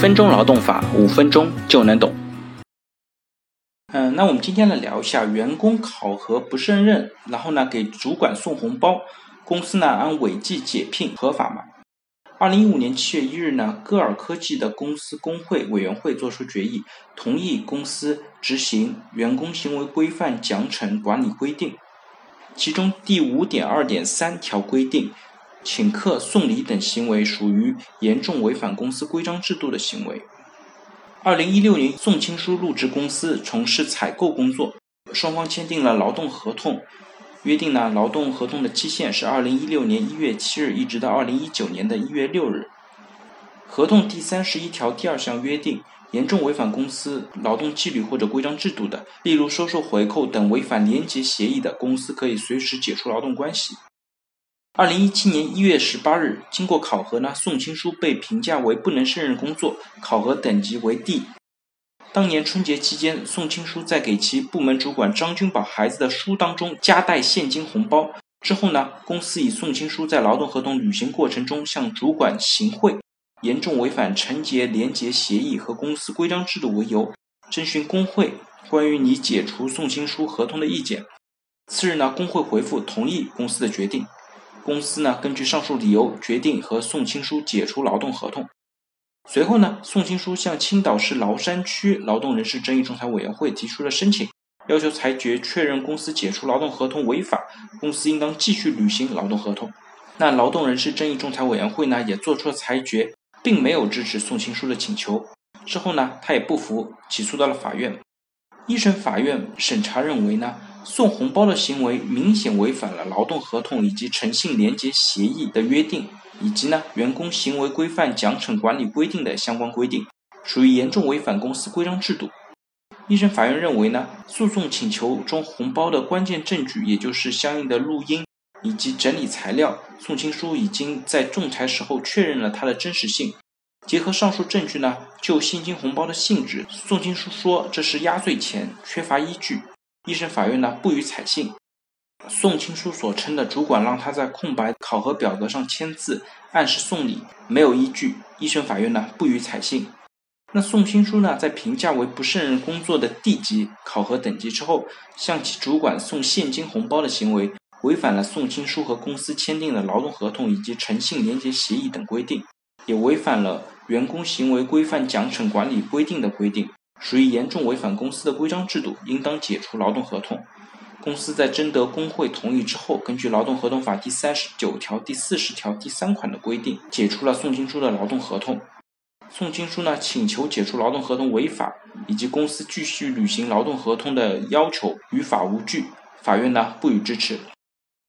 分钟劳动法，五分钟就能懂。嗯，那我们今天来聊一下员工考核不胜任，然后呢给主管送红包，公司呢按违纪解聘合法吗？二零一五年七月一日呢，歌尔科技的公司工会委员会作出决议，同意公司执行员工行为规范奖惩管理规定，其中第五点二点三条规定。请客送礼等行为属于严重违反公司规章制度的行为。二零一六年，宋青书入职公司从事采购工作，双方签订了劳动合同，约定呢，劳动合同的期限是二零一六年一月七日一直到二零一九年的一月六日。合同第三十一条第二项约定，严重违反公司劳动纪律或者规章制度的，例如收受回扣等违反廉洁协议的，公司可以随时解除劳动关系。二零一七年一月十八日，经过考核呢，宋青书被评价为不能胜任工作，考核等级为 D。当年春节期间，宋青书在给其部门主管张军宝孩子的书当中夹带现金红包之后呢，公司以宋青书在劳动合同履行过程中向主管行贿，严重违反惩戒廉洁协议和公司规章制度为由，征询工会关于拟解除宋青书合同的意见。次日呢，工会回复同意公司的决定。公司呢，根据上述理由决定和宋青书解除劳动合同。随后呢，宋青书向青岛市崂山区劳动人事争议仲裁委员会提出了申请，要求裁决确认公司解除劳动合同违法，公司应当继续履行劳动合同。那劳动人事争议仲裁委员会呢，也做出了裁决，并没有支持宋青书的请求。之后呢，他也不服，起诉到了法院。一审法院审查认为呢。送红包的行为明显违反了劳动合同以及诚信廉洁协议的约定，以及呢员工行为规范奖惩管理规定的相关规定，属于严重违反公司规章制度。一审法院认为呢，诉讼请求中红包的关键证据，也就是相应的录音以及整理材料，宋青书已经在仲裁时候确认了它的真实性。结合上述证据呢，就现金红包的性质，宋青书说这是压岁钱，缺乏依据。一审法院呢不予采信，宋青书所称的主管让他在空白考核表格上签字，暗示送礼，没有依据。一审法院呢不予采信。那宋青书呢在评价为不胜任工作的 D 级考核等级之后，向其主管送现金红包的行为，违反了宋青书和公司签订的劳动合同以及诚信廉洁协议等规定，也违反了员工行为规范奖惩管理规定的规定。属于严重违反公司的规章制度，应当解除劳动合同。公司在征得工会同意之后，根据《劳动合同法》第三十九条、第四十条第三款的规定，解除了宋金书的劳动合同。宋金书呢，请求解除劳动合同违法，以及公司继续履行劳动合同的要求于法无据，法院呢不予支持。